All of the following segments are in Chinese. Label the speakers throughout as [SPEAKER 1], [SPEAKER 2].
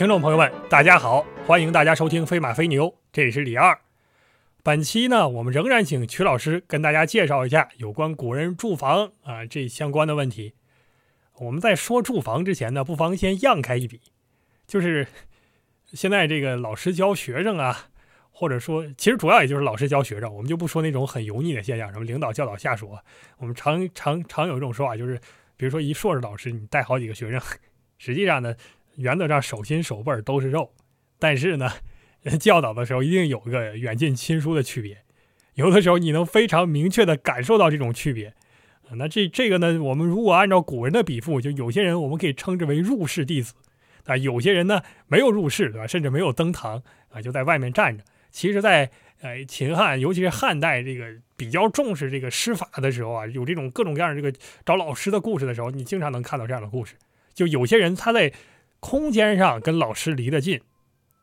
[SPEAKER 1] 听众朋友们，大家好，欢迎大家收听《飞马飞牛》，这里是李二。本期呢，我们仍然请曲老师跟大家介绍一下有关古人住房啊这相关的问题。我们在说住房之前呢，不妨先让开一笔，就是现在这个老师教学生啊，或者说其实主要也就是老师教学生，我们就不说那种很油腻的现象，什么领导教导下属。我们常常常有一种说法，就是比如说一硕士老师，你带好几个学生，实际上呢，原则上手心手背都是肉，但是呢。教导的时候一定有一个远近亲疏的区别，有的时候你能非常明确的感受到这种区别。那这这个呢，我们如果按照古人的笔赋，就有些人我们可以称之为入室弟子啊，有些人呢没有入室，对吧？甚至没有登堂啊，就在外面站着。其实，在呃秦汉，尤其是汉代这个比较重视这个师法的时候啊，有这种各种各样的这个找老师的故事的时候，你经常能看到这样的故事。就有些人他在空间上跟老师离得近。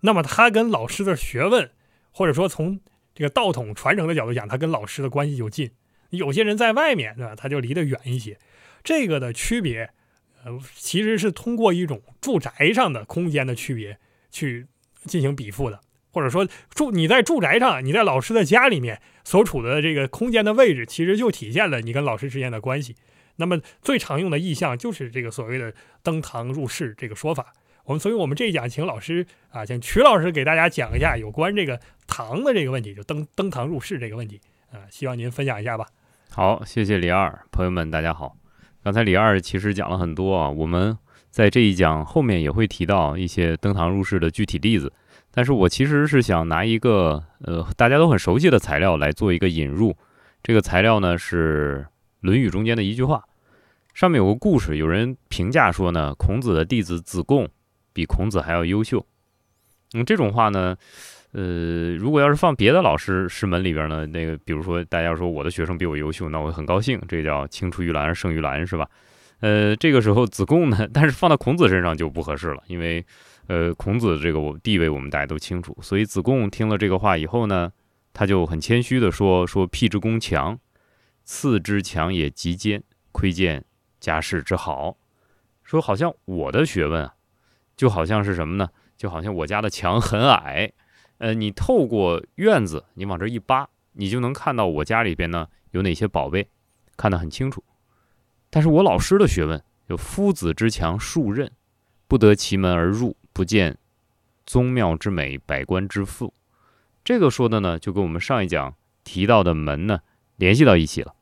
[SPEAKER 1] 那么他跟老师的学问，或者说从这个道统传承的角度讲，他跟老师的关系就近。有些人在外面，对吧？他就离得远一些。这个的区别，呃，其实是通过一种住宅上的空间的区别去进行比附的，或者说住你在住宅上，你在老师的家里面所处的这个空间的位置，其实就体现了你跟老师之间的关系。那么最常用的意象就是这个所谓的登堂入室这个说法。我们所以，我们这一讲请老师啊，请曲老师给大家讲一下有关这个堂的这个问题，就登登堂入室这个问题啊，希望您分享一下吧。
[SPEAKER 2] 好，谢谢李二，朋友们大家好。刚才李二其实讲了很多啊，我们在这一讲后面也会提到一些登堂入室的具体例子，但是我其实是想拿一个呃大家都很熟悉的材料来做一个引入。这个材料呢是《论语》中间的一句话，上面有个故事，有人评价说呢，孔子的弟子子贡。比孔子还要优秀，嗯，这种话呢，呃，如果要是放别的老师师门里边呢，那个，比如说大家说我的学生比我优秀，那我很高兴，这叫青出于蓝而胜于蓝，是吧？呃，这个时候子贡呢，但是放到孔子身上就不合适了，因为，呃，孔子这个我地位我们大家都清楚，所以子贡听了这个话以后呢，他就很谦虚的说说辟之功强，次之强也极坚，窥见家世之好，说好像我的学问啊。就好像是什么呢？就好像我家的墙很矮，呃，你透过院子，你往这一扒，你就能看到我家里边呢有哪些宝贝，看得很清楚。但是我老师的学问，有夫子之墙数仞，不得其门而入，不见宗庙之美，百官之富。这个说的呢，就跟我们上一讲提到的门呢联系到一起了。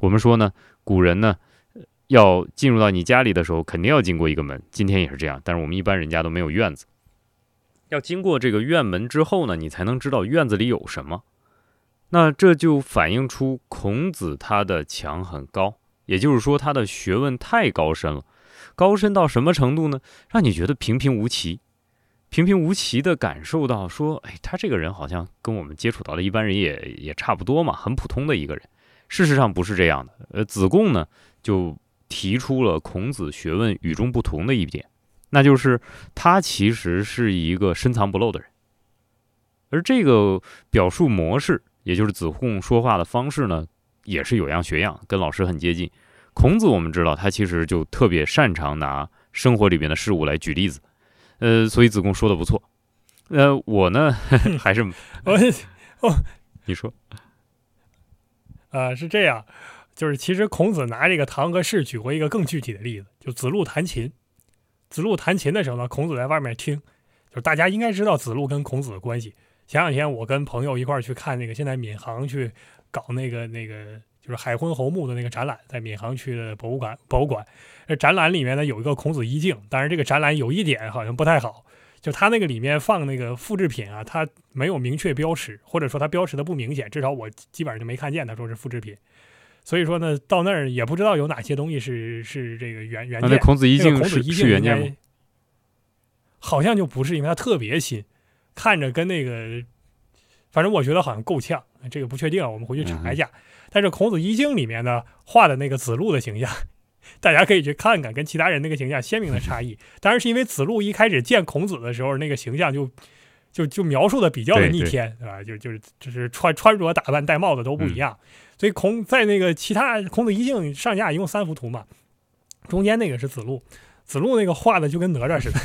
[SPEAKER 2] 我们说呢，古人呢。要进入到你家里的时候，肯定要经过一个门。今天也是这样，但是我们一般人家都没有院子。要经过这个院门之后呢，你才能知道院子里有什么。那这就反映出孔子他的墙很高，也就是说他的学问太高深了。高深到什么程度呢？让你觉得平平无奇，平平无奇的感受到说，哎，他这个人好像跟我们接触到的一般人也也差不多嘛，很普通的一个人。事实上不是这样的。呃，子贡呢就。提出了孔子学问与众不同的一点，那就是他其实是一个深藏不露的人，而这个表述模式，也就是子贡说话的方式呢，也是有样学样，跟老师很接近。孔子我们知道，他其实就特别擅长拿生活里边的事物来举例子，呃，所以子贡说的不错。呃，我呢 还是
[SPEAKER 1] 我哦，
[SPEAKER 2] 你说，
[SPEAKER 1] 啊，是这样。就是其实孔子拿这个唐和室举过一个更具体的例子，就子路弹琴。子路弹琴的时候呢，孔子在外面听。就是大家应该知道子路跟孔子的关系。前两天我跟朋友一块儿去看那个，现在闵行去搞那个那个就是海昏侯墓的那个展览，在闵行区的博物馆博物馆。这展览里面呢有一个孔子衣镜，但是这个展览有一点好像不太好，就他那个里面放那个复制品啊，他没有明确标识，或者说他标识的不明显，至少我基本上就没看见他说是复制品。所以说呢，到那儿也不知道有哪些东西是是这个原原件。
[SPEAKER 2] 那孔子衣镜
[SPEAKER 1] 孔子衣镜
[SPEAKER 2] 原件吗？
[SPEAKER 1] 好像就不是，因为它特别新，看着跟那个，反正我觉得好像够呛。这个不确定，我们回去查一下。但是孔子衣镜里面呢画的那个子路的形象，大家可以去看看，跟其他人那个形象鲜明的差异。当然是因为子路一开始见孔子的时候，那个形象就就就描述的比较的逆天，对吧？就就是就是穿穿着打扮戴帽子都不一样。所以孔在那个其他孔子一镜上下一共三幅图嘛，中间那个是子路，子路那个画的就跟哪吒似的，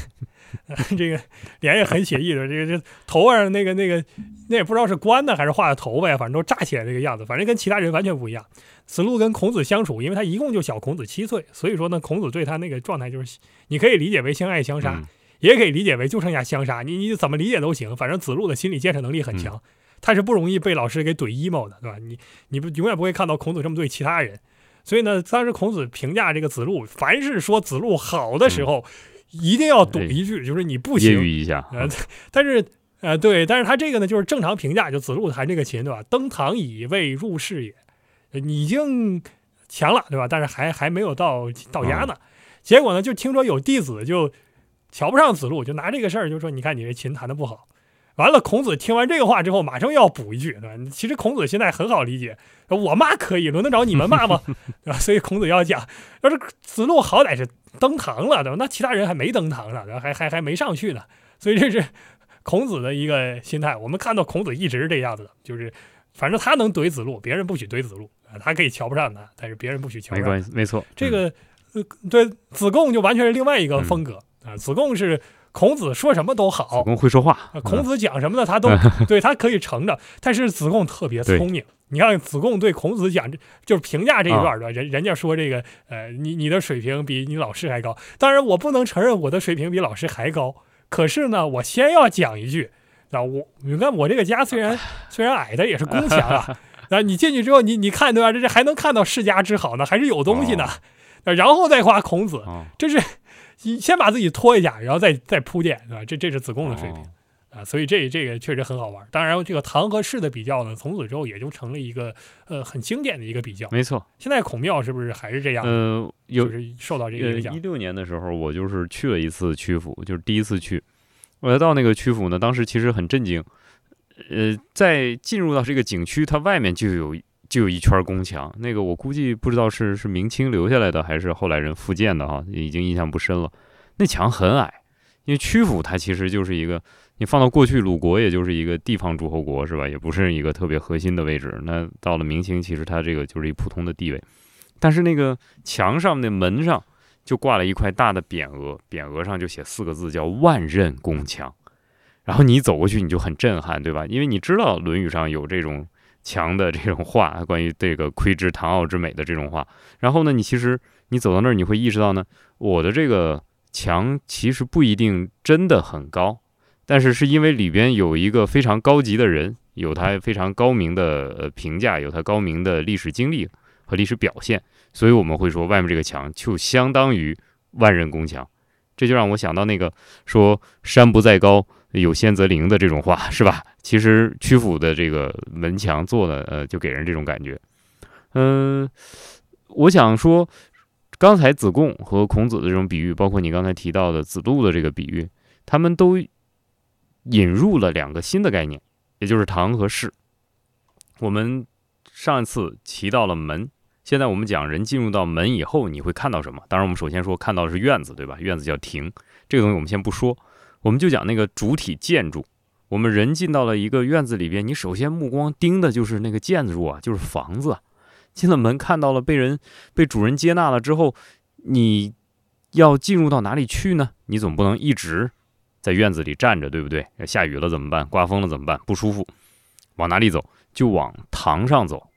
[SPEAKER 1] 这个脸也很写意的，这个这头上那个那个那也不知道是关的还是画的头发呀，反正都炸起来这个样子，反正跟其他人完全不一样。子路跟孔子相处，因为他一共就小孔子七岁，所以说呢，孔子对他那个状态就是，你可以理解为相爱相杀，
[SPEAKER 2] 嗯
[SPEAKER 1] 也可以理解为就剩下相杀，你你怎么理解都行，反正子路的心理建设能力很强，他是不容易被老师给怼 emo 的，对吧？你你不永远不会看到孔子这么对其他人，所以呢，当时孔子评价这个子路，凡是说子路好的时候，一定要怼一句，就是你不
[SPEAKER 2] 揶
[SPEAKER 1] 行，
[SPEAKER 2] 揄一下，
[SPEAKER 1] 呃，但是呃，对，但是他这个呢，就是正常评价，就子路弹这个琴，对吧？登堂以未入室也，已经强了，对吧？但是还还没有到到家呢。结果呢，就听说有弟子就瞧不上子路，就拿这个事儿就说，你看你这琴弹的不好。完了，孔子听完这个话之后，马上要补一句，对吧？其实孔子现在很好理解，我骂可以，轮得着你们骂吗？对吧？所以孔子要讲，要是子路好歹是登堂了，对吧？那其他人还没登堂呢，还还还没上去呢，所以这是孔子的一个心态。我们看到孔子一直是这样子的，就是反正他能怼子路，别人不许怼子路啊，他可以瞧不上他，但是别人不许瞧不上。
[SPEAKER 2] 没关系，没错，
[SPEAKER 1] 这个呃，对子贡就完全是另外一个风格、啊。子贡是孔子说什么都
[SPEAKER 2] 好子
[SPEAKER 1] 好，
[SPEAKER 2] 贡会说话
[SPEAKER 1] 啊，孔子讲什么呢，他都 对他可以承着。但是子贡特别聪明，你看子贡对孔子讲，就是评价这一
[SPEAKER 2] 啊
[SPEAKER 1] 段的、人人家说这个呃，你你的水平比你老师还高。当然，我不能承认我的水平比老师还高，可是呢，我先要讲一句。啊，我你看我这个家虽然虽然矮，但也是宫墙啊。啊，你进去之后，你你看对吧？这这还能看到世家之好呢，还是有东西呢。啊然后再夸孔子，
[SPEAKER 2] 哦
[SPEAKER 1] 这是你先把自己拖一下，然后再再铺垫，对吧？这这是子贡的水平、
[SPEAKER 2] 哦
[SPEAKER 1] 啊，所以这这个确实很好玩。当然，这个唐和氏的比较呢，从此之后也就成了一个呃很经典的一个比较。
[SPEAKER 2] 没错，
[SPEAKER 1] 现在孔庙是不是还是这样？
[SPEAKER 2] 呃，有
[SPEAKER 1] 就是受到这个
[SPEAKER 2] 呃，
[SPEAKER 1] 影响
[SPEAKER 2] 一。六年的时候，我就是去了一次曲阜，就是第一次去。我来到那个曲阜呢，当时其实很震惊。呃，在进入到这个景区，它外面就有就有一圈宫墙，那个我估计不知道是是明清留下来的，还是后来人复建的哈，已经印象不深了。那墙很矮，因为曲阜它其实就是一个，你放到过去鲁国也就是一个地方诸侯国是吧？也不是一个特别核心的位置。那到了明清，其实它这个就是一普通的地位。但是那个墙上那门上就挂了一块大的匾额，匾额上就写四个字叫“万仞宫墙”。然后你走过去，你就很震撼，对吧？因为你知道《论语》上有这种墙的这种话，关于这个窥之唐奥之美的这种话。然后呢，你其实你走到那儿，你会意识到呢，我的这个墙其实不一定真的很高，但是是因为里边有一个非常高级的人，有他非常高明的评价，有他高明的历史经历和历史表现，所以我们会说外面这个墙就相当于万仞宫墙。这就让我想到那个说“山不在高，有仙则灵”的这种话，是吧？其实曲阜的这个门墙做的，呃，就给人这种感觉。嗯、我想说，刚才子贡和孔子的这种比喻，包括你刚才提到的子路的这个比喻，他们都引入了两个新的概念，也就是堂和室。我们上一次提到了门，现在我们讲人进入到门以后，你会看到什么？当然，我们首先说看到的是院子，对吧？院子叫庭，这个东西我们先不说，我们就讲那个主体建筑。我们人进到了一个院子里边，你首先目光盯的就是那个建筑啊，就是房子。进了门看到了被人被主人接纳了之后，你要进入到哪里去呢？你总不能一直在院子里站着，对不对？要下雨了怎么办？刮风了怎么办？不舒服，往哪里走？就往堂上走。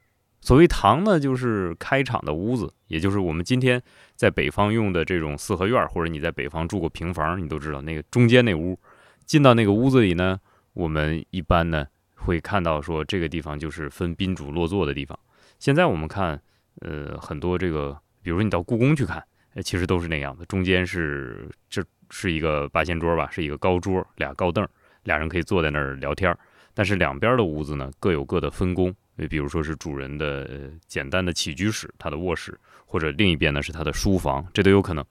[SPEAKER 2] 所谓堂呢，就是开场的屋子，也就是我们今天在北方用的这种四合院，或者你在北方住过平房，你都知道那个中间那屋。进到那个屋子里呢，我们一般呢会看到说这个地方就是分宾主落座的地方。现在我们看，呃，很多这个，比如说你到故宫去看，其实都是那样的，中间是这是一个八仙桌吧，是一个高桌，俩高凳，俩人可以坐在那儿聊天。但是两边的屋子呢，各有各的分工。比如说是主人的、简单的起居室，他的卧室，或者另一边呢是他的书房，这都有可能。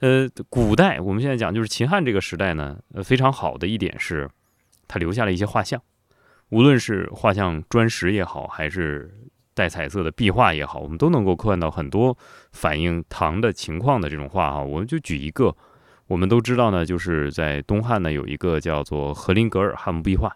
[SPEAKER 2] 呃，古代我们现在讲就是秦汉这个时代呢，呃，非常好的一点是，他留下了一些画像，无论是画像砖石也好，还是带彩色的壁画也好，我们都能够看到很多反映唐的情况的这种画哈。我们就举一个，我们都知道呢，就是在东汉呢有一个叫做和林格尔汉墓壁画，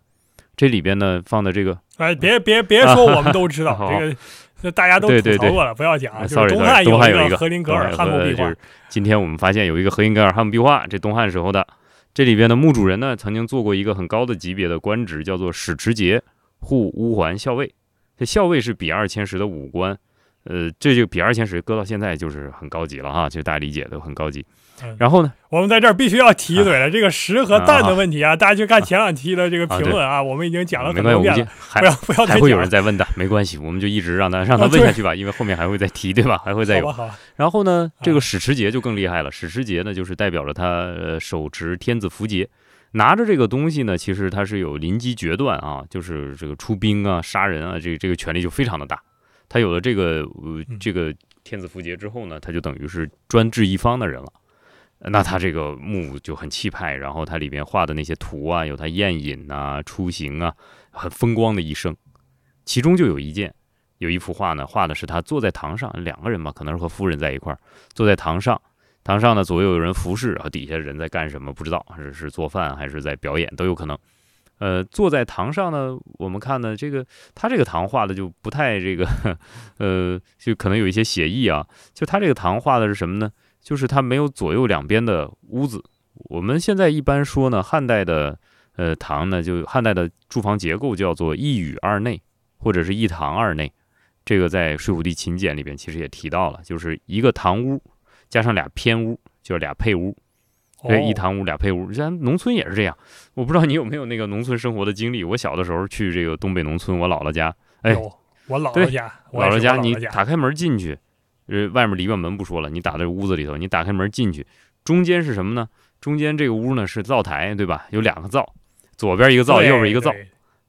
[SPEAKER 2] 这里边呢放的这个。
[SPEAKER 1] 哎，别别别说，我们都知道
[SPEAKER 2] 啊
[SPEAKER 1] 这个，这大家都吐槽过了，不要讲。
[SPEAKER 2] 啊
[SPEAKER 1] 就是
[SPEAKER 2] sorry，
[SPEAKER 1] 东汉
[SPEAKER 2] 有一个
[SPEAKER 1] 一个和林格尔汉墓壁画
[SPEAKER 2] 呃就是，今天我们发现有一个和林格尔汉墓壁画，这东汉时候的，这里边的墓主人呢，曾经做过一个很高的级别的官职，叫做史持节护乌桓校尉。这校尉是比二千石的武官，呃，这就比二千石搁到现在就是很高级了哈，就大家理解都很高级。然后呢，
[SPEAKER 1] 我们在这儿必须要提一嘴了，这个石和蛋的问题啊，大家去看前两期的这个评论啊，我们已经讲了很多遍了，不要不要
[SPEAKER 2] 还会有人在问的，没关系，我们就一直让他 让他问下去吧，因为后面还会再提，对吧？还会再有。然后呢，这个史持节就更厉害了，史持节呢就是代表着他手持天子符节，拿着这个东西呢，其实他是有临机决断啊，就是这个出兵啊、杀人啊，这这个权力就非常的大。他有了这个呃这个天子符节之后呢，他就等于是专制一方的人了。那他这个墓就很气派，然后他里边画的那些图啊，有他宴饮啊、出行啊，很风光的一生。其中就有一件，有一幅画呢，画的是他坐在堂上，两个人嘛，可能是和夫人在一块儿，坐在堂上，堂上呢左右有人服侍，然后底下人在干什么不知道，是是做饭还是在表演都有可能。呃，坐在堂上呢，我们看呢，这个他这个堂画的就不太这个，呃，就可能有一些写意啊。就他这个堂画的是什么呢？就是它没有左右两边的屋子。我们现在一般说呢，汉代的呃堂呢，就汉代的住房结构叫做一宇二内，或者是一堂二内。这个在《睡虎地秦简》里边其实也提到了，就是一个堂屋加上俩偏屋，就是俩配屋。对，一堂屋俩配屋。咱农村也是这样。我不知道你有没有那个农村生活的经历。我小的时候去这个东北农村，我姥姥家。哎，
[SPEAKER 1] 我姥姥家，
[SPEAKER 2] 姥姥家，你打开门进去。呃，外面篱笆门不说了，你打在屋子里头，你打开门进去，中间是什么呢？中间这个屋呢是灶台，对吧？有两个灶，左边一个灶，右边一个灶，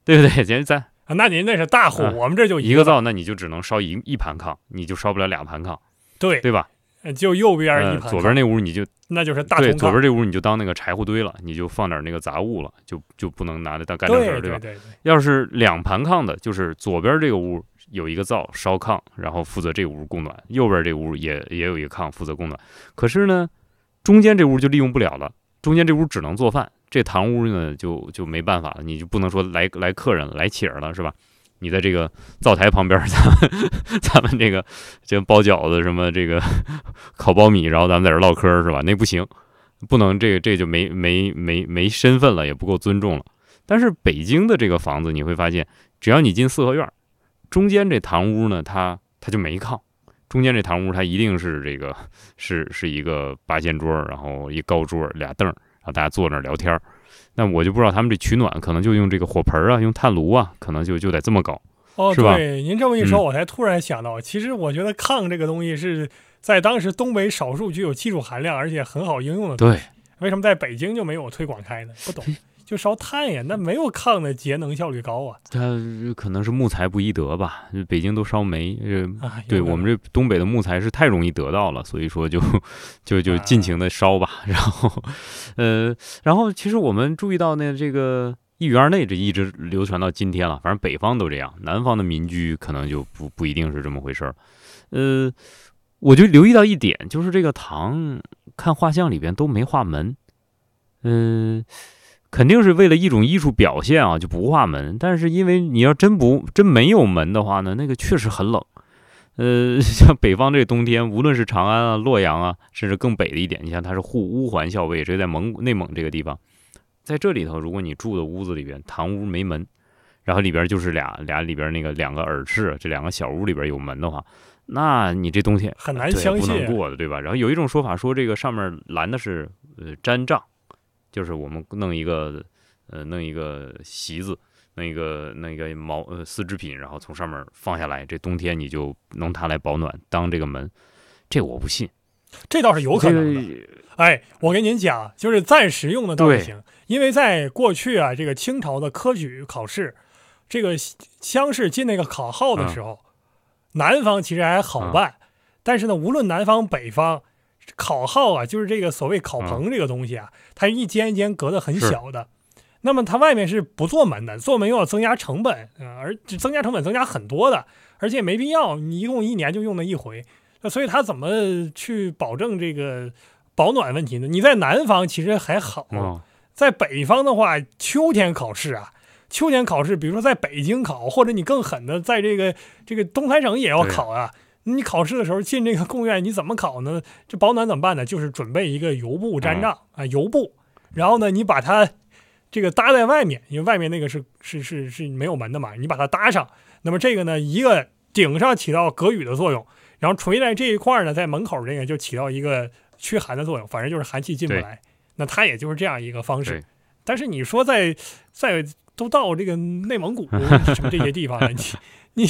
[SPEAKER 2] 对不对？咱咱
[SPEAKER 1] 那您那是大户，我们这就
[SPEAKER 2] 一个灶，那你就只能烧一一盘炕，你就烧不了两盘炕，
[SPEAKER 1] 对
[SPEAKER 2] 对吧？
[SPEAKER 1] 就右边一盘，
[SPEAKER 2] 左边那屋你就
[SPEAKER 1] 那就是大
[SPEAKER 2] 对，左边这屋你就当那个柴火堆了，你就放点那个杂物了，就就不能拿着当干正事，
[SPEAKER 1] 对
[SPEAKER 2] 吧？
[SPEAKER 1] 对对。
[SPEAKER 2] 要是两盘炕的，就是左边这个屋。有一个灶烧炕，然后负责这屋供暖；右边这屋也也有一个炕负责供暖。可是呢，中间这屋就利用不了了，中间这屋只能做饭。这堂屋呢，就就没办法了，你就不能说来来客人来请了，是吧？你在这个灶台旁边，咱们 咱们这个就包饺子什么这个 烤苞米，然后咱们在这唠嗑，是吧？那不行，不能这个这就没没没没身份了，也不够尊重了。但是北京的这个房子，你会发现，只要你进四合院。中间这堂屋呢，它它就没炕。中间这堂屋它一定是这个是是一个八仙桌，然后一高桌俩凳，然后大家坐那儿聊天。那我就不知道他们这取暖可能就用这个火盆啊，用炭炉啊，可能就就得这么搞，
[SPEAKER 1] 哦，
[SPEAKER 2] 是吧？
[SPEAKER 1] 对，您这么一说，我才突然想到，其实我觉得炕这个东西是在当时东北少数具有技术含量而且很好应用的。
[SPEAKER 2] 对，
[SPEAKER 1] 为什么在北京就没有推广开呢？不懂。就烧炭呀，那没有炕的节能效率高啊。
[SPEAKER 2] 它可能是木材不易得吧，北京都烧煤。对我们这东北的木材是太容易得到了，所以说就就就尽情的烧吧。然后，呃，然后其实我们注意到呢，这个一园内这一直流传到今天了。反正北方都这样，南方的民居可能就不不一定是这么回事儿。呃，我就留意到一点，就是这个堂看画像里边都没画门。嗯。肯定是为了一种艺术表现啊，就不画门。但是因为你要真不真没有门的话呢，那个确实很冷。呃，像北方这冬天，无论是长安啊、洛阳啊，甚至更北的一点，你像它是护乌桓校尉，这在蒙古内蒙这个地方，在这里头，如果你住的屋子里边堂屋没门，然后里边就是俩俩里边那个两个耳室，这两个小屋里边有门的话，那你这冬天
[SPEAKER 1] 很难相信，
[SPEAKER 2] 不能过的，对吧？然后有一种说法说，这个上面拦的是呃毡帐。就是我们弄一个，呃，弄一个席子，弄一个弄一个毛呃丝织品，然后从上面放下来，这冬天你就弄它来保暖，当这个门。这我不信，
[SPEAKER 1] 这倒是有可能的。哎，我跟您讲，就是暂时用的倒不行，因为在过去啊，这个清朝的科举考试，这个乡试进那个考号的时候，南方其实还好办，但是呢，无论南方北方。考号啊，就是这个所谓考棚这个东西啊，它一间一间隔的很小的，那么它外面是不做门的，做门又要增加成本啊，而增加成本增加很多的，而且没必要，你一共一年就用那一回，那所以它怎么去保证这个保暖问题呢？你在南方其实还好，在北方的话，秋天考试啊，秋天考试，比如说在北京考，或者你更狠的，在这个这个东三省也要考啊。你考试的时候进这个贡院，你怎么考呢？这保暖怎么办呢？就是准备一个油布毡帐啊，油布，然后呢，你把它这个搭在外面，因为外面那个是是是是没有门的嘛，你把它搭上，那么这个呢，一个顶上起到隔雨的作用，然后垂在这一块儿呢，在门口这个就起到一个驱寒的作用，反正就是寒气进不来。那它也就是这样一个方式。但是你说在在都到这个内蒙古 什么这些地方了，你你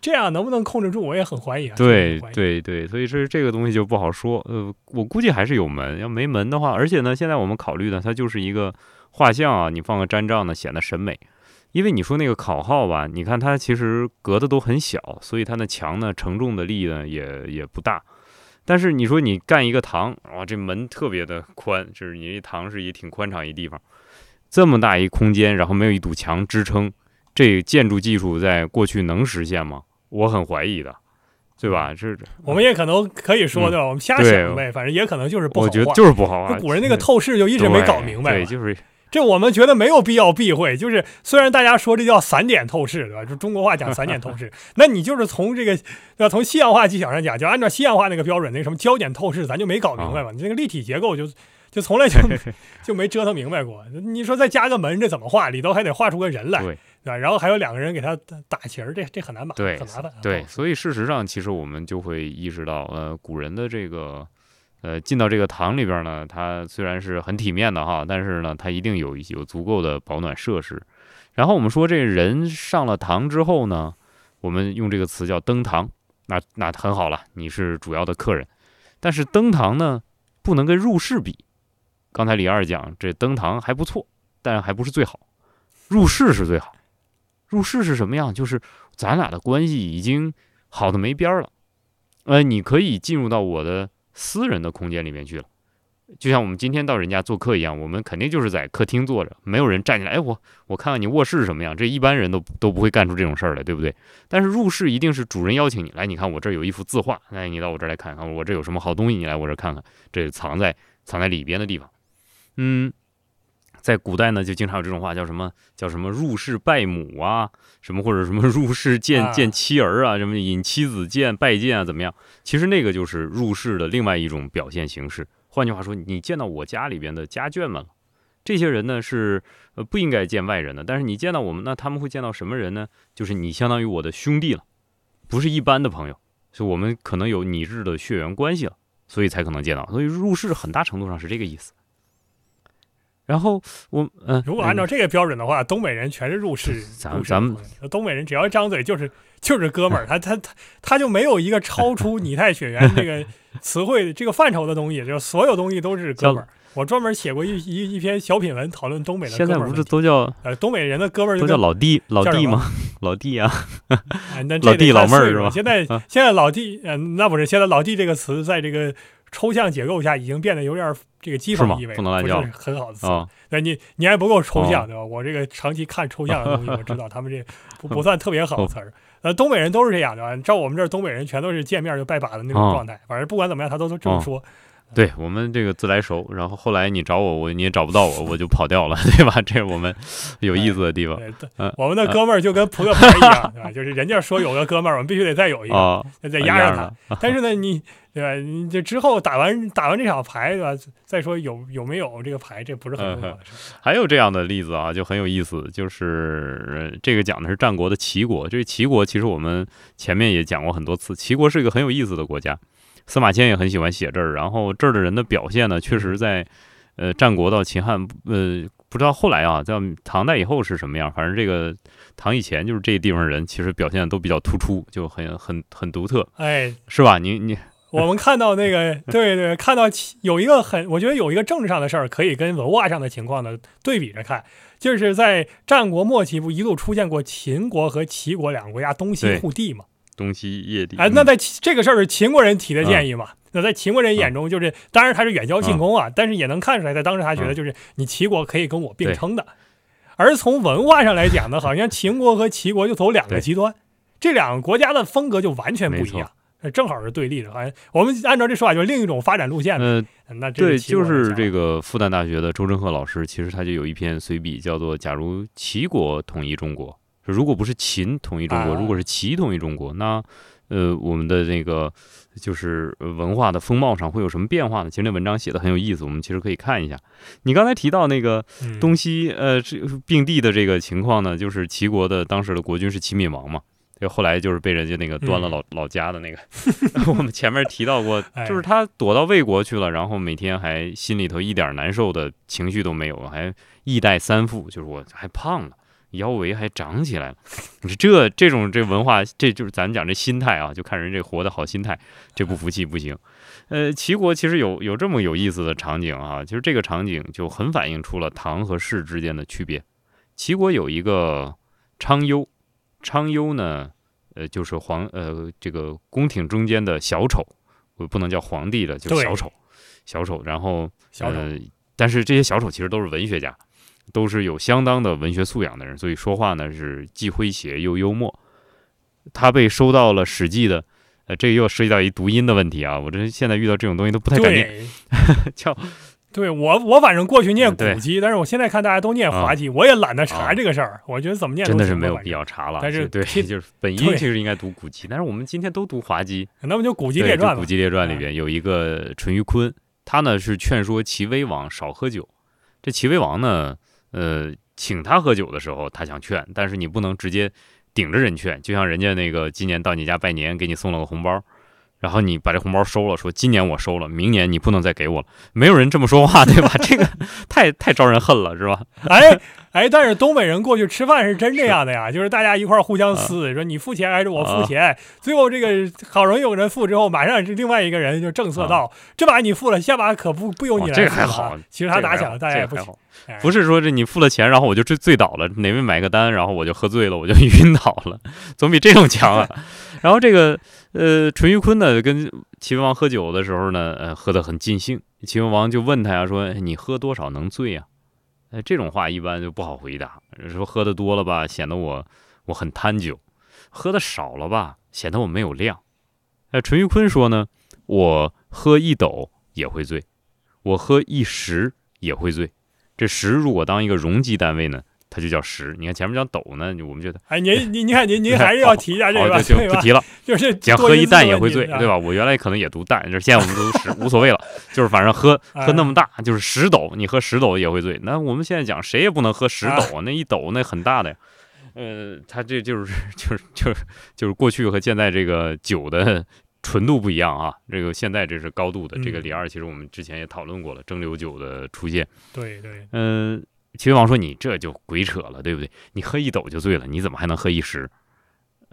[SPEAKER 1] 这样能不能控制住？我也很怀疑啊。
[SPEAKER 2] 对对对，所以这这个东西就不好说。呃，我估计还是有门，要没门的话，而且呢，现在我们考虑呢，它就是一个画像啊，你放个毡帐呢，显得审美。因为你说那个考号吧，你看它其实隔的都很小，所以它那墙呢承重的力呢也也不大。但是你说你干一个堂，哇，这门特别的宽，就是你一堂是也挺宽敞一地方，这么大一空间，然后没有一堵墙支撑，这建筑技术在过去能实现吗？我很怀疑的，对吧？这
[SPEAKER 1] 我们也可能可以说，
[SPEAKER 2] 嗯
[SPEAKER 1] 对吧？我们瞎
[SPEAKER 2] 对
[SPEAKER 1] 想呗，反正也可能就是不好画。
[SPEAKER 2] 我觉得就是不好啊。
[SPEAKER 1] 古人那个透视就一直没搞明白
[SPEAKER 2] 对，
[SPEAKER 1] 嘛，
[SPEAKER 2] 就是
[SPEAKER 1] 这我们觉得没有必要避讳。就是虽然大家说这叫散点透视，对吧？就中国话讲散点透视，那你就是从这个要从西洋画技巧上讲，就按照西洋画那个标准，那个什么焦点透视，咱就没搞明白嘛。你那个立体结构就就从来就 就没折腾明白过。你说再加个门，这怎么画？里头还得画出个人来，
[SPEAKER 2] 对？
[SPEAKER 1] 然后还有两个人给他打打旗儿，这这很难吧？
[SPEAKER 2] 对
[SPEAKER 1] 很麻烦。
[SPEAKER 2] 对，
[SPEAKER 1] 哦
[SPEAKER 2] 所以事实上，其实我们就会意识到，呃，古人的这个，呃，进到这个堂里边呢，它虽然是很体面的哈，但是呢，它一定有有足够的保暖设施。然后我们说，这人上了堂之后呢，我们用这个词叫登堂，那那很好了，你是主要的客人。但是登堂呢，不能跟入室比。刚才李二讲，这登堂还不错，但还不是最好，入室是最好。入室是什么样？就是咱俩的关系已经好的没边儿了，呃，你可以进入到我的私人的空间里面去了，就像我们今天到人家做客一样，我们肯定就是在客厅坐着，没有人站起来，哎，我我看看你卧室是什么样，这一般人都都不会干出这种事儿来，对不对？但是入室一定是主人邀请你来，你看我这儿有一幅字画，来你到我这儿来看看，我这有什么好东西，你来我这儿看看，这藏在藏在里边的地方，嗯。在古代呢，就经常有这种话，叫什么叫什么入室拜母啊，什么或者什么入室见
[SPEAKER 1] 啊
[SPEAKER 2] 见妻儿啊，什么引妻子见拜见啊，怎么样？其实那个就是入室的另外一种表现形式。换句话说，你见到我家里边的家眷们了，这些人呢是呃不应该见外人的，但是你见到我们，那他们会见到什么人呢？就是你相当于我的兄弟了，不是一般的朋友，所以我们可能有拟制的血缘关系了，所以才可能见到。所以入室很大程度上是这个意思。然后我嗯，
[SPEAKER 1] 如果按照这个标准的话，东北人全是入室。
[SPEAKER 2] 咱们
[SPEAKER 1] 东北人只要一张嘴就是就是哥们儿，他他他他就没有一个超出拟态血缘这个词汇这个范畴的东西，就所有东西都是哥们儿。我专门写过一一一篇小品文讨论东北的
[SPEAKER 2] 现在不是
[SPEAKER 1] 哥们儿问题。
[SPEAKER 2] 都叫
[SPEAKER 1] 呃，东北人的哥们儿
[SPEAKER 2] 都叫老弟老弟吗？老弟啊，
[SPEAKER 1] 哎那
[SPEAKER 2] 老弟老妹儿是吧
[SPEAKER 1] 现在
[SPEAKER 2] 啊
[SPEAKER 1] 现在老弟，嗯，那不是现在老弟这个词在这个抽象结构下已经变得有点儿这个讥讽意味，
[SPEAKER 2] 不
[SPEAKER 1] 是很好的词。
[SPEAKER 2] 啊，
[SPEAKER 1] 对你你还不够抽象
[SPEAKER 2] 哦
[SPEAKER 1] 对吧？我这个长期看抽象的东西，我知道他们这不 不算特别好的词儿。呃，东北人都是这样的吧？照我们这儿东北人全都是见面就拜把子那种
[SPEAKER 2] 哦
[SPEAKER 1] 状态，反正不管怎么样，他都都这么说。
[SPEAKER 2] 对我们这个自来熟，然后后来你找我，我你也找不到我，我就跑掉了，对吧？这是我们有意思的地方嗯
[SPEAKER 1] 我们的哥们儿就跟扑克牌一样，对吧？就是人家说有个哥们儿，我们必须得再有一个，
[SPEAKER 2] 啊，
[SPEAKER 1] 再压上他。但是呢，你对吧？你这之后打完打完这场牌，对吧？再说有有没有这个牌，这不是很重要的事。
[SPEAKER 2] 还有这样的例子啊，就很有意思，就是呃这个讲的是战国的齐国。这个齐国其实我们前面也讲过很多次，齐国是一个很有意思的国家。司马迁也很喜欢写这儿，然后这儿的人的表现呢，确实在呃战国到秦汉，呃不知道后来啊，在唐代以后是什么样，反正这个唐以前就是这地方人其实表现的都比较突出，就很很很独特，
[SPEAKER 1] 哎，
[SPEAKER 2] 是吧？你你
[SPEAKER 1] 我们看到那个，对对，看到有一个很，我觉得有一个政治上的事儿可以跟文化上的情况呢对比着看，就是在战国末期不一度出现过秦国和齐国两个国家东西互地嘛？
[SPEAKER 2] 东西夜地，
[SPEAKER 1] 哎，那
[SPEAKER 2] 嗯
[SPEAKER 1] 在这个事儿是秦国人提的建议嘛？那在秦国人眼中，就是当然他是远交近攻啊，但是也能看出来，在当时他觉得就是你齐国可以跟我并称的。而从文化上来讲呢，好像秦国和齐国就走两个极端，这两个国家的风格就完全不一样，呃正好是对立的。好像我们按照这说法，就是另一种发展路线呗。
[SPEAKER 2] 呃
[SPEAKER 1] 那这
[SPEAKER 2] 对，就是这个复旦大学的周振鹤老师，其实他就有一篇随笔，叫做《假如齐国统一中国》，如果不是秦统一中国，
[SPEAKER 1] 啊
[SPEAKER 2] 如果是齐统一中国，那呃，我们的那个就是文化的风貌上会有什么变化呢？其实那文章写的很有意思，我们其实可以看一下。你刚才提到那个
[SPEAKER 1] 嗯
[SPEAKER 2] 东西呃这并地的这个情况呢，就是齐国的当时的国君是齐闵王嘛。就后来就是被人家那个端了
[SPEAKER 1] 嗯
[SPEAKER 2] 老、老家的那个，我们前面提到过，
[SPEAKER 1] 哎
[SPEAKER 2] 就是他躲到魏国去了，然后每天还心里头一点难受的情绪都没有，还一代三富，就是我还胖了，腰围还长起来了。你说这这种这文化，这就是咱们讲这心态啊，就看人这活的好心态，这不服气不行。呃，齐国其实有有这么有意思的场景啊，其实这个场景就很反映出了唐和氏之间的区别。齐国有一个昌幽，昌幽呢，呃，就是皇呃这个宫廷中间的小丑，我不能叫皇帝的，就
[SPEAKER 1] 是
[SPEAKER 2] 小丑，小丑。然后呃，但是这些小丑其实都是文学家，都是有相当的文学素养的人，所以说话呢是既诙谐又幽默。他被收到了《史记》的，呃，这个又涉及到一读音的问题啊，我这现在遇到这种东西都不太敢念，
[SPEAKER 1] 对，
[SPEAKER 2] 叫
[SPEAKER 1] 对我我反正过去念古籍，但是我现在看大家都念滑
[SPEAKER 2] 啊
[SPEAKER 1] 稽，我也懒得查
[SPEAKER 2] 啊
[SPEAKER 1] 这个事儿。我觉得怎么念
[SPEAKER 2] 真的是没有必。要查了。
[SPEAKER 1] 但是
[SPEAKER 2] 对，
[SPEAKER 1] 其
[SPEAKER 2] 就是本音其实应该读古籍，但是我们今天都读滑稽。
[SPEAKER 1] 那不就古籍，列传
[SPEAKER 2] 古？籍列传里
[SPEAKER 1] 啊
[SPEAKER 2] 边有一个淳于髡，他呢是劝说齐威王少喝酒。这齐威王呢，呃，请他喝酒的时候，他想劝，但是你不能直接顶着人劝，就像人家那个今年到你家拜年，给你送了个红包，然后你把这红包收了，说今年我收了，明年你不能再给我了，没有人这么说话，对吧？这个 太太招人恨了，是吧？
[SPEAKER 1] 哎哎，但是东北人过去吃饭是真这样的呀，就是大家一块儿互相撕，说你付钱还是我付钱，最后这个好容易有人付之后，马上是另外一个人就正色道，这把你付了，下把可不不由你来、
[SPEAKER 2] 哦这个还好，
[SPEAKER 1] 其实他打响了，大家也不
[SPEAKER 2] 好。
[SPEAKER 1] 哎
[SPEAKER 2] 不是说这你付了钱，然后我就醉醉倒了，哪位买个单，然后我就喝醉了，我就 晕倒了，总比这种强啊。然后这个呃，淳于髡呢跟齐威王喝酒的时候呢，呃，喝得很尽兴。齐威王就问他呀，说你喝多少能醉呀？那，这种话一般就不好回答。说喝的多了吧，显得我我很贪酒；喝的少了吧，显得我没有量。那陈玉坤说呢，我喝一斗也会醉，我喝一石也会醉。这石如果当一个容积单位呢，它就叫十。你看前面讲斗呢，我们觉得
[SPEAKER 1] 哎，您您 您看您您还是要提一下这
[SPEAKER 2] 好，
[SPEAKER 1] 个，
[SPEAKER 2] 就就
[SPEAKER 1] 对吧？
[SPEAKER 2] 不提了。
[SPEAKER 1] 就是
[SPEAKER 2] 讲喝一担也会醉，对吧？我原来可能也读担，就是现在我们读十无所谓了，就是反正喝 喝那么大，就是十斗，你喝十斗也会醉。那我们现在讲谁也不能喝十斗啊，那一斗那很大的呀。呃，它这就是就是就是就是过去和现在这个酒的纯度不一样啊。这个现在这是高度的，这个
[SPEAKER 1] 嗯
[SPEAKER 2] 李二其实我们之前也讨论过了，蒸馏酒的出现。
[SPEAKER 1] 对对，
[SPEAKER 2] 嗯，齐威王说：“你这就鬼扯了，对不对？你喝一斗就醉了，你怎么还能喝一时？”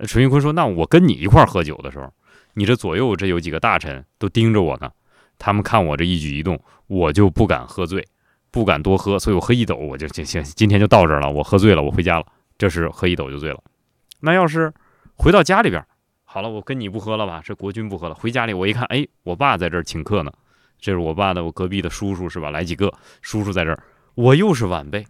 [SPEAKER 2] 淳于髡说：“那我跟你一块喝酒的时候，你这左右这有几个大臣都盯着我呢，他们看我这一举一动，我就不敢喝醉，不敢多喝，所以我喝一斗我就行行，今天就到这儿了，我喝醉了，我回家了。这是喝一斗就醉了。那要是回到家里边，好了，我跟你不喝了吧？这国君不喝了，回家里我一看，哎，我爸在这儿请客呢，这是我爸的我隔壁的叔叔是吧？来几个叔叔在这儿。”我又是晚辈，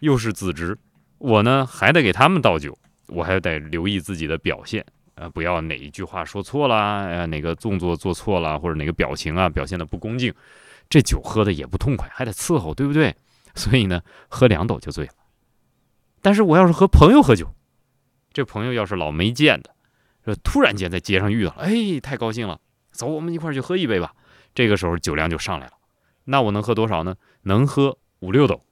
[SPEAKER 2] 又是子侄，我呢还得给他们倒酒，我还得留意自己的表现，呃，不要哪一句话说错啦，呃，哪个动作做错了，或者哪个表情啊表现的不恭敬，这酒喝的也不痛快，还得伺候，对不对？所以呢，喝两斗就醉了。但是我要是和朋友喝酒，这朋友要是老没见的，这突然间在街上遇到了，哎，太高兴了，走，我们一块儿去喝一杯吧。这个时候酒量就上来了，那我能喝多少呢？能喝。五六斗，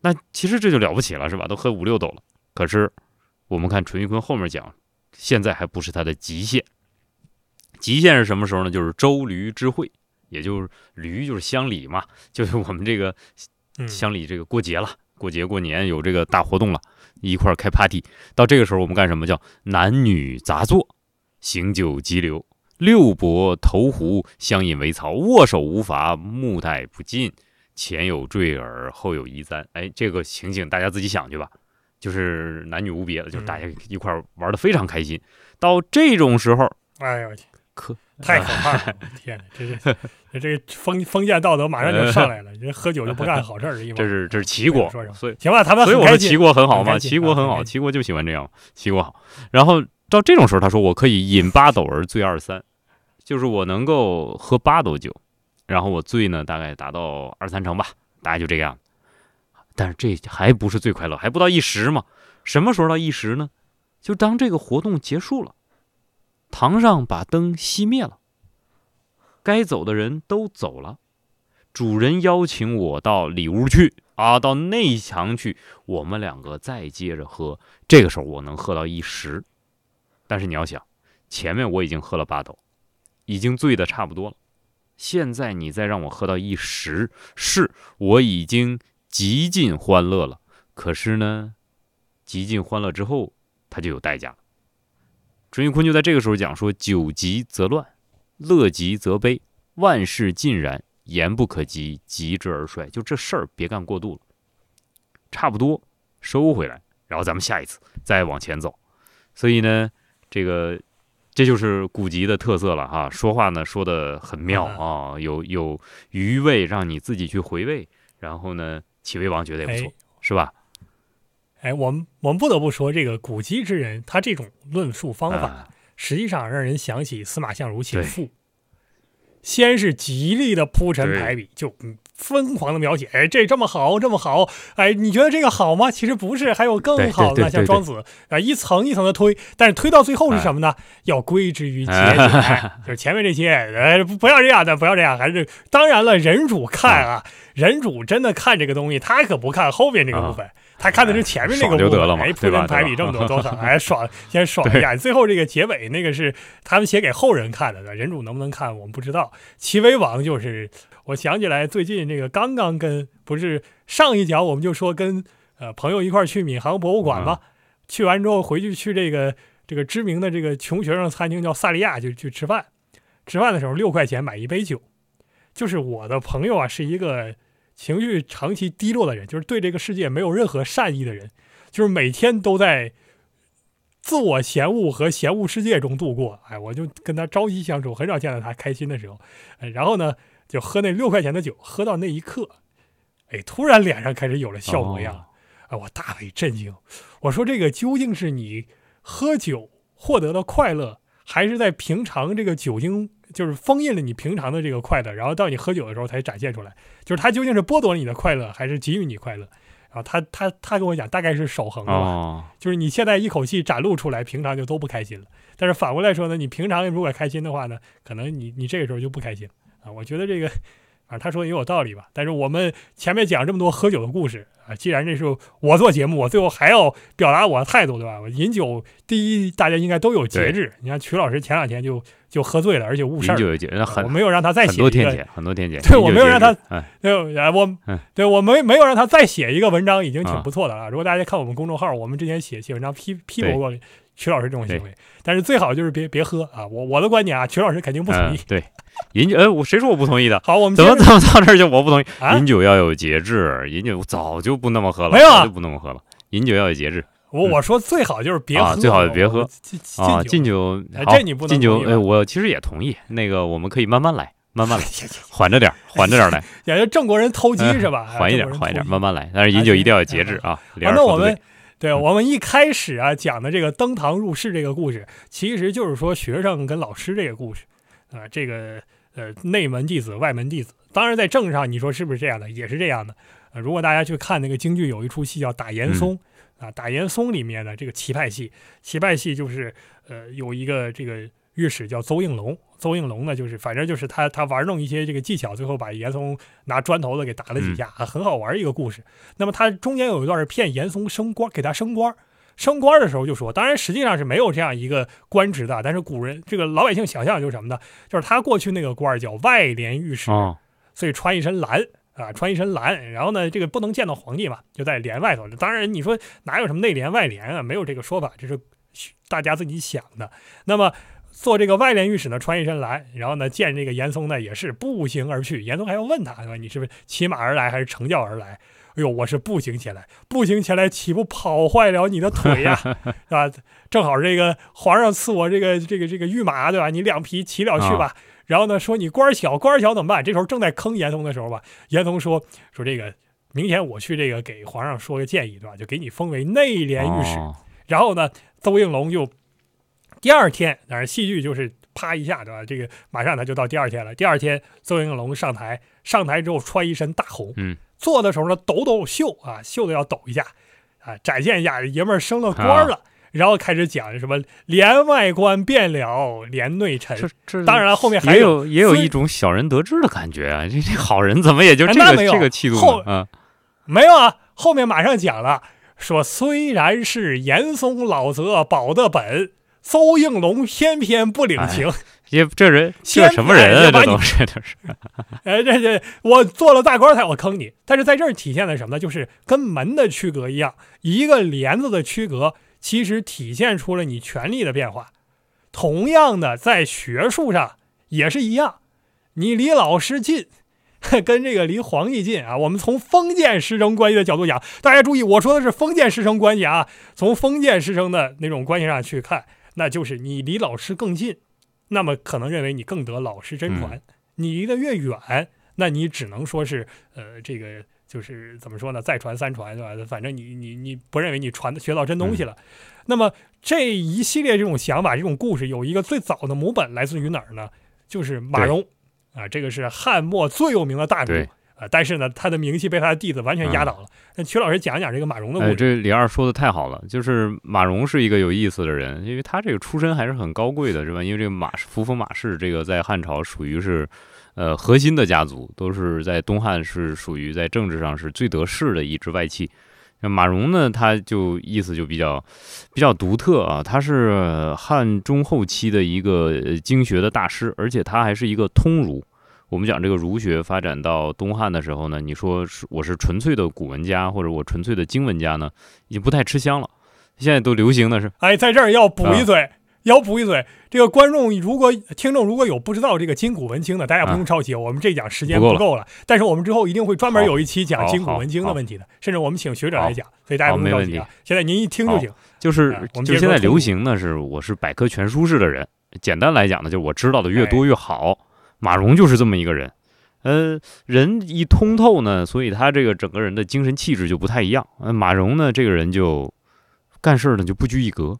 [SPEAKER 2] 那其实这就了不起了，是吧？都喝五六斗了。可是我们看淳于髡后面讲，现在还不是他的极限。极限是什么时候呢？就是周驴之会，也就是驴就是乡里嘛，就是我们这个
[SPEAKER 1] 嗯，
[SPEAKER 2] 乡里这个过节了，过节过年有这个大活动了，一块儿开 party。到这个时候我们干什么？叫男女杂作，行酒急流，六伯投壶，相引为曹，握手无罚，目待不尽。前有坠耳，后有移簪。哎，这个情景大家自己想去吧，就是男女无别的，就是大家一块儿玩的非常开心。到这种时候，
[SPEAKER 1] 哎呦我天，
[SPEAKER 2] 可
[SPEAKER 1] 太可怕了！天哪，这是这这个封封建道德马上就上来了，人喝酒就不干好事
[SPEAKER 2] 这是这是齐国
[SPEAKER 1] 行吧，他们
[SPEAKER 2] 所以我说齐国很好嘛，齐国很好，齐国就喜欢这样，齐国好。然后到这种时候，他说我可以饮八斗而醉二三，就是我能够喝八斗酒，然后我醉呢大概达到二三成吧，大概就这样。但是这还不是最快乐，还不到一时嘛。什么时候到一时呢？就当这个活动结束了，堂上把灯熄灭了，该走的人都走了，主人邀请我到里屋去啊，到内墙去，我们两个再接着喝。这个时候我能喝到一时，但是你要想，前面我已经喝了八斗，已经醉的差不多了。现在你再让我喝到一时，是我已经极尽欢乐了。可是呢，极尽欢乐之后，它就有代价了。淳于髡就在这个时候讲说：“酒极则乱，乐极则悲，万事尽然，言不可及，急之而衰。就这事儿别干过度了，差不多收回来，然后咱们下一次再往前走。所以呢，这个这就是古籍的特色了哈。说话呢说的很妙啊，有有余味让你自己去回味。然后呢，齐威王觉得也不错，是吧？
[SPEAKER 1] 哎，我们我们不得不说，这个古籍之人，他这种论述方法，实际上让人想起司马相如写赋。先是极力的铺陈排比，就疯狂的描写，哎，这这么好，这么好，哎，你觉得这个好吗？其实不是，还有更好的，像庄子啊，一层一层的推，但是推到最后是什么呢？要归之于节俭，就是前面这些，哎，不要这样的，不要这样，还是当然了，人主看啊，人主真的看这个东西，他可不看后面这个部分。他看的是前面那个屋，哎，铺陈排比这么多多少，哎，爽，先爽一下。最后这个结尾那个是他们写给后人看的，人主能不能看我们不知道。齐威王就是，我想起来最近这个刚刚跟不是上一讲我们就说跟呃朋友一块去闵行博物馆嘛，去完之后回去去这个这个知名的这个穷学生餐厅叫萨利亚就去吃饭，吃饭的时候六块钱买一杯酒，就是我的朋友啊是一个。情绪长期低落的人，就是对这个世界没有任何善意的人，就是每天都在自我嫌恶和嫌恶世界中度过。哎，我就跟他朝夕相处，很少见到他开心的时候。哎，然后呢，就喝那六块钱的酒，喝到那一刻，哎，突然脸上开始有了笑模样。哎，我大为震惊。我说这个究竟是你喝酒获得了快乐，还是在平常这个酒精？就是封印了你平常的这个快乐，然后到你喝酒的时候才展现出来。就是他究竟是剥夺了你的快乐，还是给予你快乐？然后他他他跟我讲，大概是守恒的吧。就是你现在一口气展露出来，平常就都不开心了。但是反过来说呢，你平常如果开心的话呢，可能你你这个时候就不开心啊。我觉得这个。啊，他说也有道理吧？但是我们前面讲这么多喝酒的故事啊，既然这是我做节目，我最后还要表达我的态度，对吧？我饮酒第一，大家应该都有节制。你看曲老师前两天就就喝醉了，而且误事儿。
[SPEAKER 2] 饮酒有节制，很
[SPEAKER 1] 我没有让他再写
[SPEAKER 2] 很多天检，很多天检。
[SPEAKER 1] 对我没有让他，对，我对我没没有让他再写一个文章，已经挺不错的了。如果大家看我们公众号，我们之前写写文章批批驳过曲老师这种行为，但是最好就是别别喝啊！我我的观点啊，曲老师肯定不同意。
[SPEAKER 2] 对。饮酒，哎，我谁说我不同意的？
[SPEAKER 1] 好，我们
[SPEAKER 2] 怎么怎么到这儿就我不同意？饮酒要有节制，饮酒早就不那么喝了，
[SPEAKER 1] 没有
[SPEAKER 2] 就不那么喝了。饮酒要有节制。
[SPEAKER 1] 我我说最好就是别喝，
[SPEAKER 2] 最好别喝啊！
[SPEAKER 1] 敬
[SPEAKER 2] 酒，
[SPEAKER 1] 这你不
[SPEAKER 2] 敬酒。哎，我其实也同意。那个我们可以慢慢来，慢慢来，缓着点，缓着点来。
[SPEAKER 1] 感觉郑国人偷鸡是吧？
[SPEAKER 2] 缓一点，缓一点，慢慢来。但是饮酒一定要有节制啊！
[SPEAKER 1] 那我们对我们一开始啊讲的这个登堂入室这个故事，其实就是说学生跟老师这个故事啊，这个。呃，内门弟子，外门弟子，当然在政治上，你说是不是这样的？也是这样的。呃，如果大家去看那个京剧，有一出戏叫《打严嵩》啊，《打严嵩》里面的这个棋派戏，棋派戏就是呃有一个这个御史叫邹应龙，邹应龙呢就是反正就是他他玩弄一些这个技巧，最后把严嵩拿砖头子给打了几下，很好玩一个故事。那么他中间有一段是骗严嵩升官，给他升官。升官的时候就说，当然实际上是没有这样一个官职的，但是古人这个老百姓想象就是什么呢？就是他过去那个官叫外联御史，所以穿一身蓝啊，穿一身蓝，然后呢，这个不能见到皇帝嘛，就在帘外头。当然你说哪有什么内帘外联啊？没有这个说法，这是大家自己想的。那么做这个外联御史呢，穿一身蓝，然后呢见这个严嵩呢也是步行而去，严嵩还要问他，对吧？你是不是骑马而来还是乘轿而来？哎呦，我是步行前来，步行前来岂不跑坏了你的腿呀？是吧？正好这个皇上赐我这个这个这个御马，对吧？你两匹骑了去吧。然后呢，说你官小，官小怎么办？这时候正在坑严嵩的时候吧，严嵩说说这个明天我去这个给皇上说个建议，对吧？就给你封为内联御史。然后呢，邹应龙就第二天，当然戏剧就是啪一下，对吧？这个马上他就到第二天了。第二天，邹应龙上台，上台之后穿一身大红，
[SPEAKER 2] 嗯。
[SPEAKER 1] 做的时候呢，抖抖袖啊，袖子要抖一下，啊，展现一下爷们儿升了官了。然后开始讲什么连外观变了，连内
[SPEAKER 2] 这
[SPEAKER 1] 沉。
[SPEAKER 2] 这
[SPEAKER 1] 当然了，后面还
[SPEAKER 2] 也有也有一种小人得志的感觉啊！这 这好人怎么也就这个这个气度？啊，
[SPEAKER 1] 没有啊，后面马上讲了，说虽然是严嵩老泽保的本，邹应龙偏偏不领情。
[SPEAKER 2] 也这人
[SPEAKER 1] 先
[SPEAKER 2] 这什么人啊？这都是这是
[SPEAKER 1] 哎，这这我做了大官才我坑你。但是在这儿体现的什么呢？就是跟门的区隔一样，一个帘子的区隔，其实体现出了你权力的变化。同样的，在学术上也是一样，你离老师近，跟这个离皇帝近啊。我们从封建师生关系的角度讲，大家注意，我说的是封建师生关系啊。从封建师生的那种关系上去看，那就是你离老师更近，那么可能认为你更得老师真传。你离得越远，那你只能说是呃，这个就是怎么说呢？再传三传，对吧？反正你你你不认为你传的学到真东西了。那么这一系列这种想法、这种故事，有一个最早的母本来自于哪儿呢？就是马
[SPEAKER 2] 对
[SPEAKER 1] 融啊，这个是汉末最有名的大儒
[SPEAKER 2] 对
[SPEAKER 1] 啊。但是呢，他的名气被他的弟子完全压倒了。那曲老师讲一讲这个马融的故
[SPEAKER 2] 哎，
[SPEAKER 1] 事。
[SPEAKER 2] 这李二说的太好了，就是马融是一个有意思的人，因为他这个出身还是很高贵的，是吧？因为这个马氏扶风马氏，这个在汉朝属于是呃核心的家族，都是在东汉是属于在政治上是最得势的一支外戚。那马融呢，他就意思就比较比较独特啊，他是呃汉中后期的一个呃经学的大师，而且他还是一个通儒。我们讲这个儒学发展到东汉的时候呢，你说是我是纯粹的古文家，或者我纯粹的经文家呢，已经不太吃香了。现在都流行的是，
[SPEAKER 1] 哎，在这儿要补一
[SPEAKER 2] 啊
[SPEAKER 1] 嘴，要补一嘴。这个观众如果听众如果有不知道这个今古文经的，大家不用着急，我们这讲时间
[SPEAKER 2] 啊不够了
[SPEAKER 1] 够了。但是我们之后一定会专门有一期讲
[SPEAKER 2] 好好
[SPEAKER 1] 金古文经的问题的，甚至我们请学者来讲，所以大家
[SPEAKER 2] 好没问
[SPEAKER 1] 不用着急啊。现在您一听就行。
[SPEAKER 2] 就是
[SPEAKER 1] 啊我们
[SPEAKER 2] 就是现在流行的，是我是百科全书式的人。简单来讲呢，就是我知道的越
[SPEAKER 1] 哎
[SPEAKER 2] 多越好。马蓉就是这么一个人，呃，人一通透呢，所以他这个整个人的精神气质就不太一样。呃，马蓉呢，这个人就干事儿呢就不拘一格，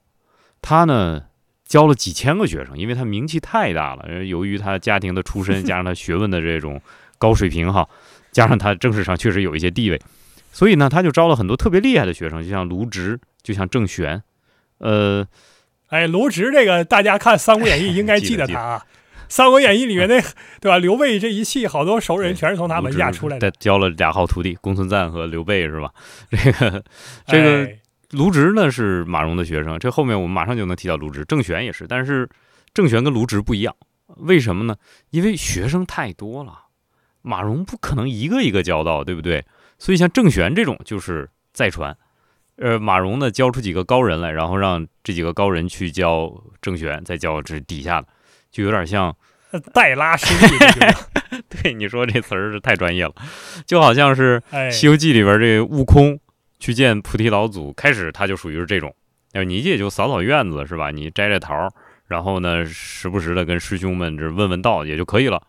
[SPEAKER 2] 他呢教了几千个学生，因为他名气太大了。呃由于他家庭的出身，加上他学问的这种高水平哈，加上他政治上确实有一些地位，所以呢，他就招了很多特别厉害的学生，就像卢植，就像郑玄，呃，
[SPEAKER 1] 哎，卢植这个大家看《三国演义》应该
[SPEAKER 2] 记得
[SPEAKER 1] 他啊，《三国演义》里面那对吧？刘备这一系好多熟人全是从他门下出来的。
[SPEAKER 2] 教了俩好徒弟，公孙瓒和刘备是吧？这个这个
[SPEAKER 1] 哎
[SPEAKER 2] 卢植呢是马融的学生，这后面我们马上就能提到卢植，郑玄也是，但是郑玄跟卢植不一样，为什么呢？因为学生太多了，马融不可能一个一个教到，对不对？所以像郑玄这种就是再传，呃，马融呢教出几个高人来，然后让这几个高人去教郑玄，再教这底下的，就有点像
[SPEAKER 1] 带拉师弟
[SPEAKER 2] 对你说这词儿是太专业了，就好像是
[SPEAKER 1] 哎《
[SPEAKER 2] 西游记》里边这悟空去见菩提老祖，开始他就属于是这种，要，你也就扫扫院子是吧？你摘摘桃，然后呢，时不时的跟师兄们这问问道也就可以了。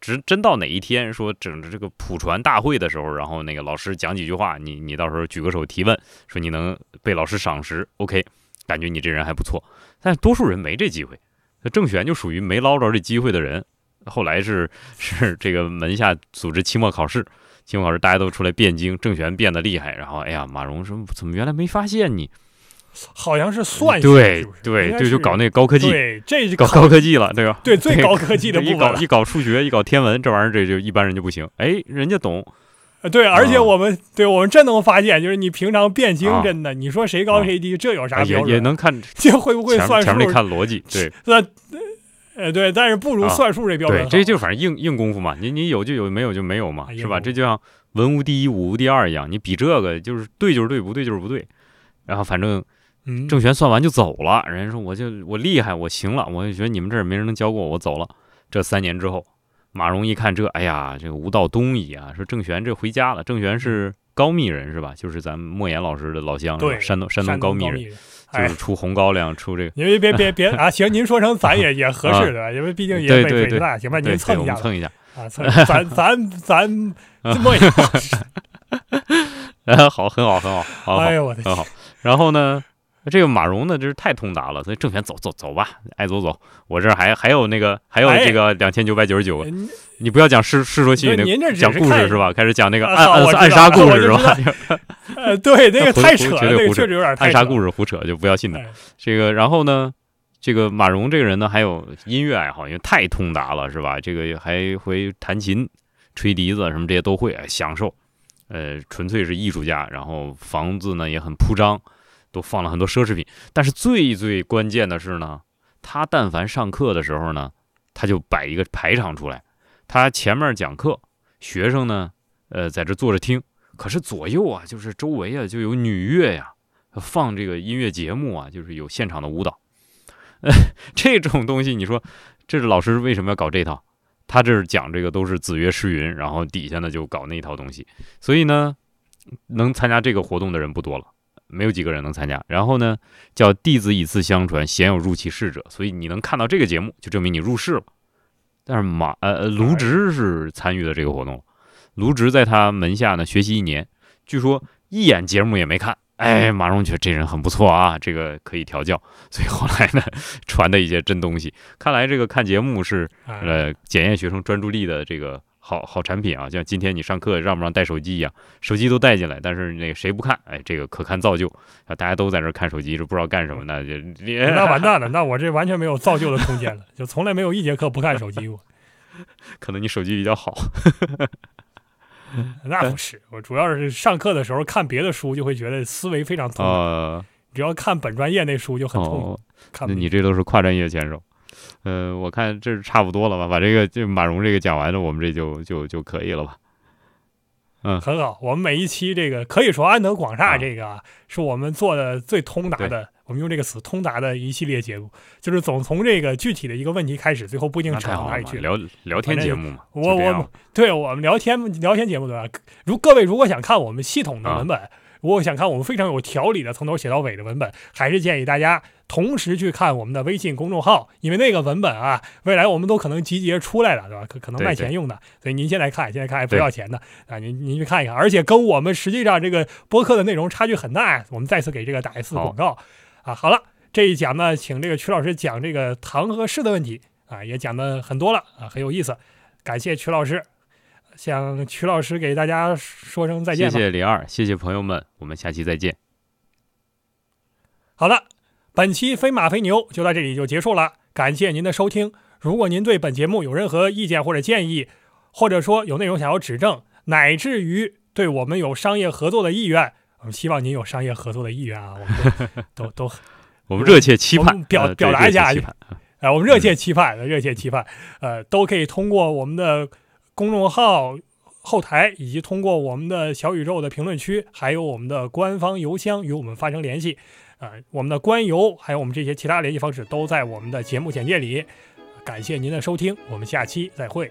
[SPEAKER 2] 直真到哪一天说整着这个普传大会的时候，然后那个老师讲几句话，你你到时候举个手提问，说你能被老师赏识，OK，感觉你这人还不错。但是多数人没这机会，那郑玄就属于没捞着这机会的人。后来是是这个门下组织期末考试，期末考试大家都出来辩经，郑玄辩的厉害，然后哎呀，马融说怎么原来没发现你？
[SPEAKER 1] 好像是算
[SPEAKER 2] 对，对
[SPEAKER 1] 对，
[SPEAKER 2] 就搞那高科技，
[SPEAKER 1] 对，这就
[SPEAKER 2] 搞高科技了，对吧？
[SPEAKER 1] 对最高科技的部分
[SPEAKER 2] 一搞一搞数学，一搞天文，这玩意儿这就一般人就不行。哎，人家懂，
[SPEAKER 1] 呃对，而且
[SPEAKER 2] 啊
[SPEAKER 1] 我们对我们真能发现，就是你平常辩经
[SPEAKER 2] 啊
[SPEAKER 1] 真的，你说谁高谁低，这有啥
[SPEAKER 2] 也
[SPEAKER 1] 标准？
[SPEAKER 2] 也能看
[SPEAKER 1] 这会不会算数
[SPEAKER 2] 前面？得看逻辑，对
[SPEAKER 1] 那呃对，但是不如
[SPEAKER 2] 啊
[SPEAKER 1] 算数这标准
[SPEAKER 2] 对，这就反正硬硬功夫嘛，你你有就有，没有就没有嘛，是吧？这就像文无第一，武无第二一样，你比这个就是对就是对，不对就是不对。然后反正
[SPEAKER 1] 嗯，
[SPEAKER 2] 郑玄算完就走了，人家说我就我厉害，我行了，我就觉得你们这儿没人能教过我，我走了。这三年之后，马融一看这，哎呀，这个吴道东夷啊，说郑玄这回家了。郑玄是高密人是吧？就是咱们莫言老师的老乡，
[SPEAKER 1] 对
[SPEAKER 2] 山东山
[SPEAKER 1] 山
[SPEAKER 2] 东高密人，就
[SPEAKER 1] 哎
[SPEAKER 2] 是，出红高粱，出这个。
[SPEAKER 1] 您别别别 啊！行，您说成咱也也合适的，因为毕竟也北
[SPEAKER 2] 对对对
[SPEAKER 1] 北大，行吧？您蹭一下
[SPEAKER 2] 蹭一下。
[SPEAKER 1] 啊，蹭咱咱咱 莫言，
[SPEAKER 2] 哎，好，很好，很好，好好
[SPEAKER 1] 哎，呦我的天
[SPEAKER 2] 很好。然后呢，这个马蓉呢，真是太通达了，所以郑权走走走吧，爱走走。我这儿还还有那个还有
[SPEAKER 1] 哎
[SPEAKER 2] 这个两千九百九十九你不要讲世世说新语那讲故事是吧？开始讲那个
[SPEAKER 1] 啊
[SPEAKER 2] 暗暗暗杀故事是吧？
[SPEAKER 1] 呃，对，那个太扯了，那个
[SPEAKER 2] 绝对胡扯
[SPEAKER 1] 确实有点太
[SPEAKER 2] 暗杀故事胡扯，就不要信他。
[SPEAKER 1] 哎
[SPEAKER 2] 这个，然后呢，这个马蓉这个人呢，还有音乐爱好，因为太通达了，是吧？这个还会弹琴、吹笛子什么这些都会，哎享受。呃，纯粹是艺术家，然后房子呢也很铺张，都放了很多奢侈品。但是最最关键的是呢，他但凡上课的时候呢，他就摆一个排场出来，他前面讲课，学生呢，呃，在这坐着听，可是左右啊，就是周围啊，就有女乐呀，放这个音乐节目啊，就是有现场的舞蹈。呃，这种东西，你说这是老师为什么要搞这套？他这是讲这个都是子曰诗云，然后底下呢就搞那套东西，所以呢，能参加这个活动的人不多了，没有几个人能参加。然后呢，叫弟子以次相传，鲜有入其室者，所以你能看到这个节目，就证明你入世了。但是马呃呃卢植是参与的这个活动，卢植在他门下呢学习一年，据说一眼节目也没看。哎，马蓉觉得这人很不错啊，这个可以调教，所以后来呢，传的一些真东西。看来这个看节目是
[SPEAKER 1] 哎
[SPEAKER 2] 呃检验学生专注力的这个好好产品啊。像今天你上课让不让带手机一样，手机都带进来，但是那个谁不看？哎，这个可看造就啊，大家都在这儿看手机，这不知道干什么，那就
[SPEAKER 1] 那完蛋了，那我这完全没有造就的空间了，就从来没有一节课不看手机过。
[SPEAKER 2] 可能你手机比较好。
[SPEAKER 1] 那不是，我主要是上课的时候看别的书，就会觉得思维非常痛只要看本专业那书就很痛苦，
[SPEAKER 2] 哦，
[SPEAKER 1] 看
[SPEAKER 2] 那你这都是跨专业选手。呃，我看这是差不多了吧？把这个就马蓉这个讲完了，我们这就就就可以了吧？
[SPEAKER 1] 嗯很好。我们每一期这个可以说安德广
[SPEAKER 2] 啊
[SPEAKER 1] 厦这个啊，是我们做的最通达的，我们用这个词通达的一系列节目，就是总从这个具体的一个问题开始，最后不一定
[SPEAKER 2] 那
[SPEAKER 1] 扯到哪里去。
[SPEAKER 2] 聊聊天节目嘛。
[SPEAKER 1] 我我对我们聊天聊天节目对吧？如各位如果想看我们系统的文本，如果想看我们非常有条理的从头写到尾的文本，还是建议大家同时去看我们的微信公众号，因为那个文本啊，未来我们都可能集结出来了，对吧？可可能卖钱用的，所以您先来看，现在看还不要钱的啊，您您去看一看，而且跟我们实际上这个播客的内容差距很大，我们再次给这个打一次广告啊。好了，这一讲呢，请这个曲老师讲这个唐和氏的问题啊，也讲的很多了啊，很有意思。感谢曲老师，向曲老师给大家说声再见
[SPEAKER 2] 谢。谢李二，谢谢朋友们，我们下期再见。
[SPEAKER 1] 好了，本期飞马飞牛就到这里就结束了，感谢您的收听。如果您对本节目有任何意见或者建议，或者说有内容想要指正，乃至于对我们有商业合作的意愿，我们希望您有商业合作的意愿啊，我们都 都都
[SPEAKER 2] 我们热切期盼，
[SPEAKER 1] 表
[SPEAKER 2] 呃
[SPEAKER 1] 表达一下呃，我们热切期盼，热切期盼，呃，都可以通过我们的公众号后台，以及通过我们的小宇宙的评论区，还有我们的官方邮箱与我们发生联系。呃，我们的官游还有我们这些其他联系方式都在我们的节目简介里。感谢您的收听，我们下期再会。